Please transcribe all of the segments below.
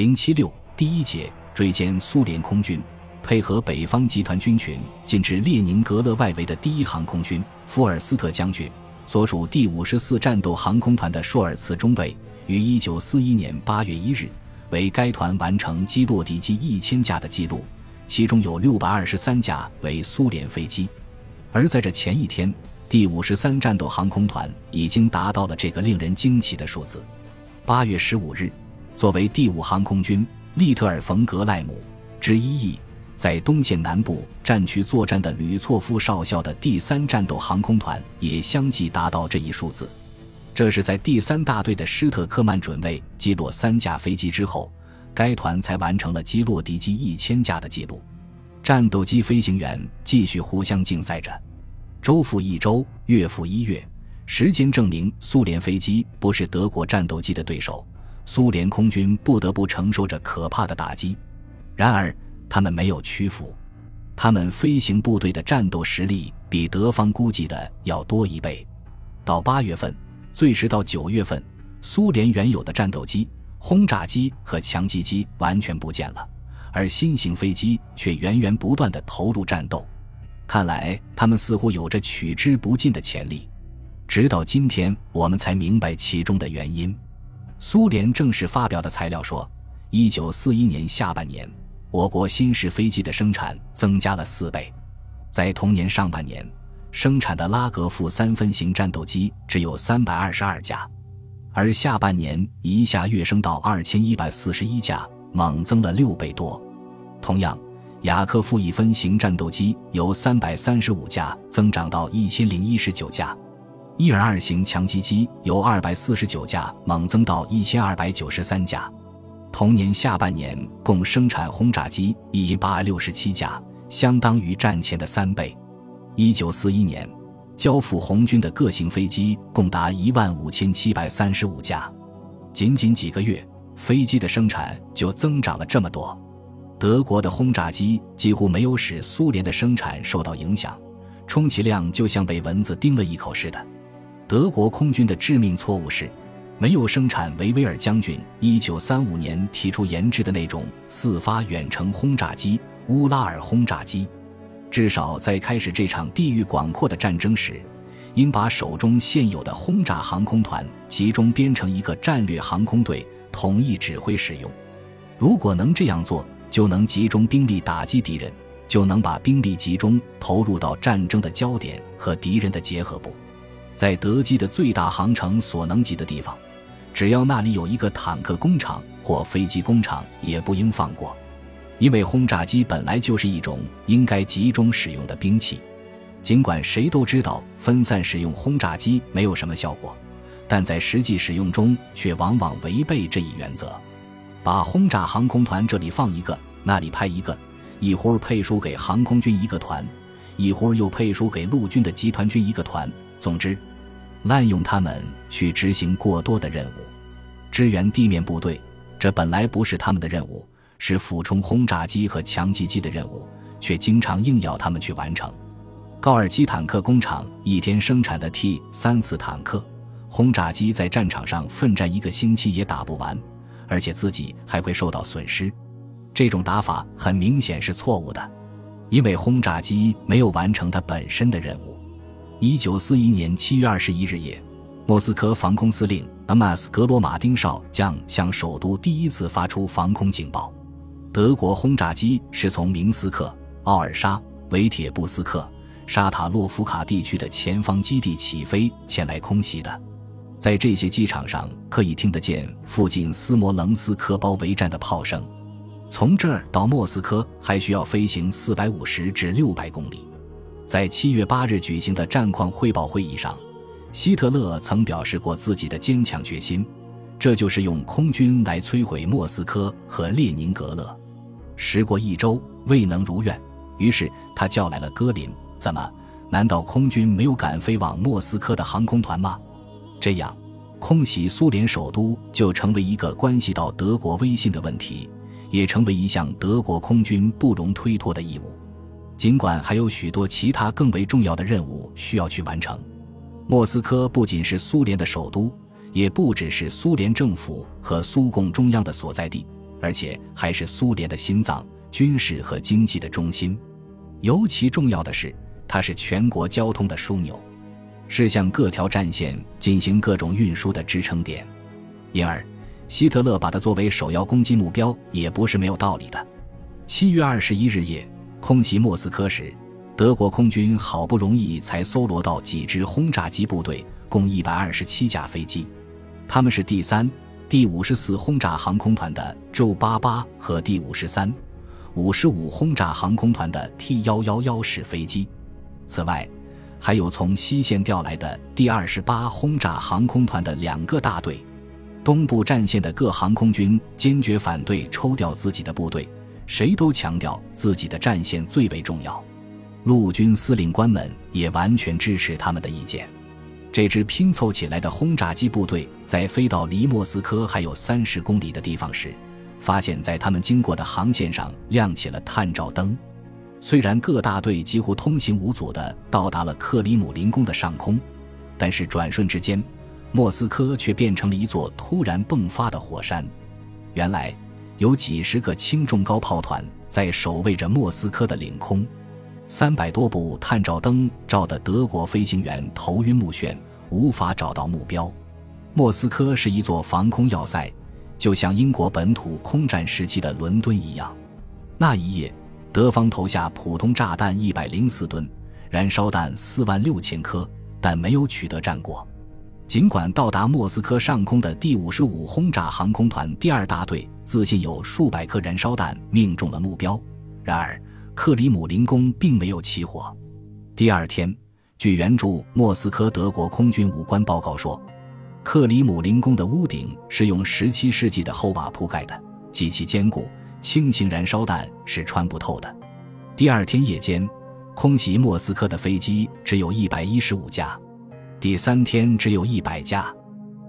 零七六第一节追歼苏联空军，配合北方集团军群进至列宁格勒外围的第一航空军福尔斯特将军所属第五十四战斗航空团的舒尔茨中尉，于一九四一年八月一日为该团完成击落敌机一千架的记录，其中有六百二十三架为苏联飞机。而在这前一天，第五十三战斗航空团已经达到了这个令人惊奇的数字。八月十五日。作为第五航空军利特尔冯格赖姆之一翼，在东线南部战区作战的吕措夫少校的第三战斗航空团也相继达到这一数字。这是在第三大队的施特克曼准尉击落三架飞机之后，该团才完成了击落敌机一千架的记录。战斗机飞行员继续互相竞赛着，周复一周，月复一月，时间证明苏联飞机不是德国战斗机的对手。苏联空军不得不承受着可怕的打击，然而他们没有屈服。他们飞行部队的战斗实力比德方估计的要多一倍。到八月份，最迟到九月份，苏联原有的战斗机、轰炸机和强击机完全不见了，而新型飞机却源源不断地投入战斗。看来他们似乎有着取之不尽的潜力。直到今天，我们才明白其中的原因。苏联正式发表的材料说，一九四一年下半年，我国新式飞机的生产增加了四倍。在同年上半年，生产的拉格夫三分型战斗机只有三百二十二架，而下半年一下跃升到二千一百四十一架，猛增了六倍多。同样，雅科夫一分型战斗机由三百三十五架增长到一千零一十九架。伊尔二型强击机由二百四十九架猛增到一千二百九十三架，同年下半年共生产轰炸机一八六十七架，相当于战前的三倍。一九四一年，交付红军的各型飞机共达一万五千七百三十五架，仅仅几个月，飞机的生产就增长了这么多。德国的轰炸机几乎没有使苏联的生产受到影响，充其量就像被蚊子叮了一口似的。德国空军的致命错误是，没有生产维维尔将军1935年提出研制的那种四发远程轰炸机——乌拉尔轰炸机。至少在开始这场地域广阔的战争时，应把手中现有的轰炸航空团集中编成一个战略航空队，统一指挥使用。如果能这样做，就能集中兵力打击敌人，就能把兵力集中投入到战争的焦点和敌人的结合部。在德机的最大航程所能及的地方，只要那里有一个坦克工厂或飞机工厂，也不应放过。因为轰炸机本来就是一种应该集中使用的兵器，尽管谁都知道分散使用轰炸机没有什么效果，但在实际使用中却往往违背这一原则。把轰炸航空团这里放一个，那里派一个，一会儿配输给航空军一个团，一会儿又配输给陆军的集团军一个团，总之。滥用他们去执行过多的任务，支援地面部队，这本来不是他们的任务，是俯冲轰炸机和强击机的任务，却经常硬要他们去完成。高尔基坦克工厂一天生产的 T 三四坦克轰炸机在战场上奋战一个星期也打不完，而且自己还会受到损失。这种打法很明显是错误的，因为轰炸机没有完成它本身的任务。一九四一年七月二十一日夜，莫斯科防空司令 M.S. 格罗马丁少将向首都第一次发出防空警报。德国轰炸机是从明斯克、奥尔沙、维铁布斯克、沙塔洛夫卡地区的前方基地起飞前来空袭的。在这些机场上，可以听得见附近斯摩棱斯克包围战的炮声。从这儿到莫斯科还需要飞行四百五十至六百公里。在七月八日举行的战况汇报会议上，希特勒曾表示过自己的坚强决心，这就是用空军来摧毁莫斯科和列宁格勒。时过一周未能如愿，于是他叫来了戈林。怎么？难道空军没有敢飞往莫斯科的航空团吗？这样，空袭苏联首都就成为一个关系到德国威信的问题，也成为一项德国空军不容推脱的义务。尽管还有许多其他更为重要的任务需要去完成，莫斯科不仅是苏联的首都，也不只是苏联政府和苏共中央的所在地。而且还是苏联的心脏、军事和经济的中心。尤其重要的是，它是全国交通的枢纽，是向各条战线进行各种运输的支撑点。因而，希特勒把它作为首要攻击目标也不是没有道理的。七月二十一日夜，空袭莫斯科时，德国空军好不容易才搜罗到几支轰炸机部队，共一百二十七架飞机，他们是第三、第五十四轰炸航空团的 j 八八和第五十三。五十五轰炸航空团的 T 幺幺幺式飞机，此外，还有从西线调来的第二十八轰炸航空团的两个大队。东部战线的各航空军坚决反对抽调自己的部队，谁都强调自己的战线最为重要。陆军司令官们也完全支持他们的意见。这支拼凑起来的轰炸机部队在飞到离莫斯科还有三十公里的地方时。发现，在他们经过的航线上亮起了探照灯。虽然各大队几乎通行无阻地到达了克里姆林宫的上空，但是转瞬之间，莫斯科却变成了一座突然迸发的火山。原来，有几十个轻重高炮团在守卫着莫斯科的领空，三百多部探照灯照得德国飞行员头晕目眩，无法找到目标。莫斯科是一座防空要塞。就像英国本土空战时期的伦敦一样，那一夜，德方投下普通炸弹一百零四吨，燃烧弹四万六千颗，但没有取得战果。尽管到达莫斯科上空的第五十五轰炸航空团第二大队自信有数百颗燃烧弹命中了目标，然而克里姆林宫并没有起火。第二天，据援助莫斯科德国空军武官报告说。克里姆林宫的屋顶是用17世纪的厚瓦铺盖的，极其坚固，轻型燃烧弹是穿不透的。第二天夜间，空袭莫斯科的飞机只有一百一十五架，第三天只有一百架。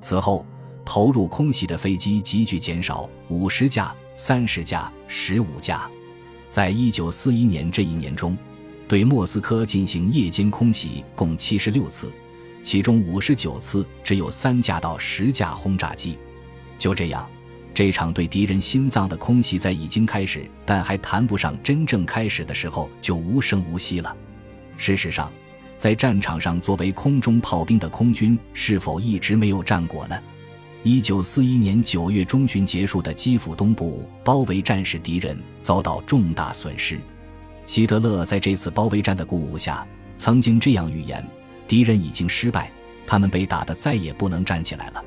此后，投入空袭的飞机急剧减少，五十架、三十架、十五架。在一九四一年这一年中，对莫斯科进行夜间空袭共七十六次。其中五十九次只有三架到十架轰炸机，就这样，这场对敌人心脏的空袭在已经开始，但还谈不上真正开始的时候就无声无息了。事实上，在战场上作为空中炮兵的空军是否一直没有战果呢？一九四一年九月中旬结束的基辅东部包围战使，敌人遭到重大损失。希特勒在这次包围战的鼓舞下，曾经这样预言。敌人已经失败，他们被打得再也不能站起来了。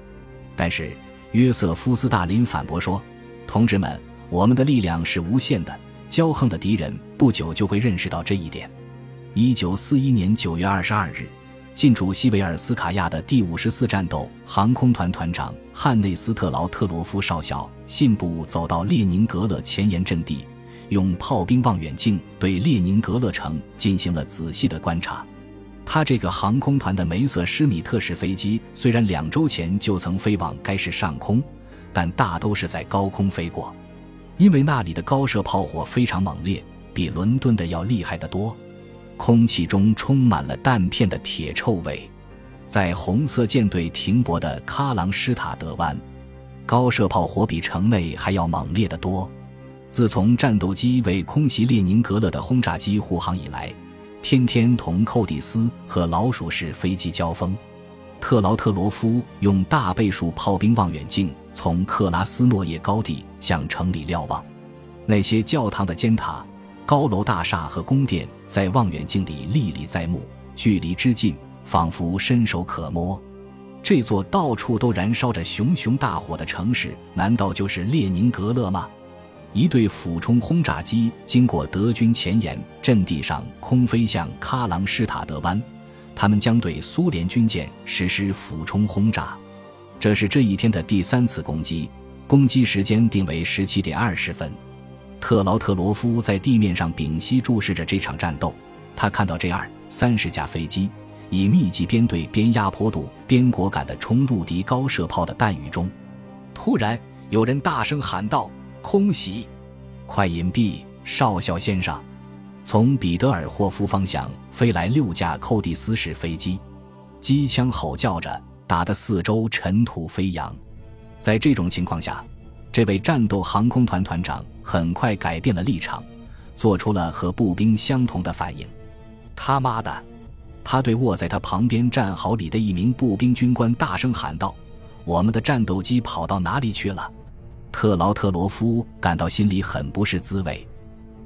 但是约瑟夫·斯大林反驳说：“同志们，我们的力量是无限的。骄横的敌人不久就会认识到这一点。”一九四一年九月二十二日，进驻西维尔斯卡亚的第五十四战斗航空团团长汉内斯特劳特罗夫少校信步走到列宁格勒前沿阵地，用炮兵望远镜对列宁格勒城进行了仔细的观察。他这个航空团的梅瑟施米特式飞机虽然两周前就曾飞往该市上空，但大都是在高空飞过，因为那里的高射炮火非常猛烈，比伦敦的要厉害得多，空气中充满了弹片的铁臭味。在红色舰队停泊的喀朗施塔德湾，高射炮火比城内还要猛烈得多。自从战斗机为空袭列宁格勒的轰炸机护航以来。天天同寇蒂斯和老鼠式飞机交锋，特劳特罗夫用大倍数炮兵望远镜从克拉斯诺叶高地向城里瞭望，那些教堂的尖塔、高楼大厦和宫殿在望远镜里历历在目，距离之近，仿佛伸手可摸。这座到处都燃烧着熊熊大火的城市，难道就是列宁格勒吗？一队俯冲轰炸机经过德军前沿阵地上空飞向喀朗施塔德湾，他们将对苏联军舰实施俯冲轰炸。这是这一天的第三次攻击，攻击时间定为十七点二十分。特劳特罗夫在地面上屏息注视着这场战斗，他看到这二三十架飞机以密集编队、边压迫度、边果敢地冲入敌高射炮的弹雨中。突然，有人大声喊道。空袭，快隐蔽！少校先生，从彼得尔霍夫方向飞来六架寇蒂斯式飞机，机枪吼叫着，打得四周尘土飞扬。在这种情况下，这位战斗航空团团长很快改变了立场，做出了和步兵相同的反应。他妈的！他对卧在他旁边战壕里的一名步兵军官大声喊道：“我们的战斗机跑到哪里去了？”特劳特罗夫感到心里很不是滋味。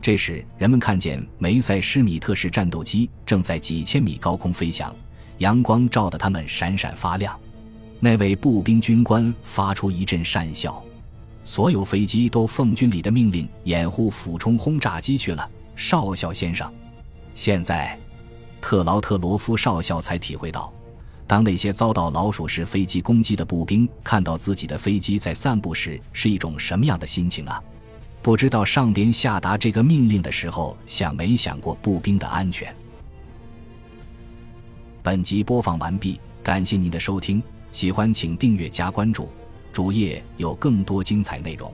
这时，人们看见梅塞施米特式战斗机正在几千米高空飞翔，阳光照得他们闪闪发亮。那位步兵军官发出一阵讪笑。所有飞机都奉军里的命令掩护俯冲轰炸机去了，少校先生。现在，特劳特罗夫少校才体会到，当那些遭到老鼠式飞机攻击的步兵看到自己的飞机在散步时，是一种什么样的心情啊！不知道上边下达这个命令的时候想没想过步兵的安全。本集播放完毕，感谢您的收听，喜欢请订阅加关注，主页有更多精彩内容。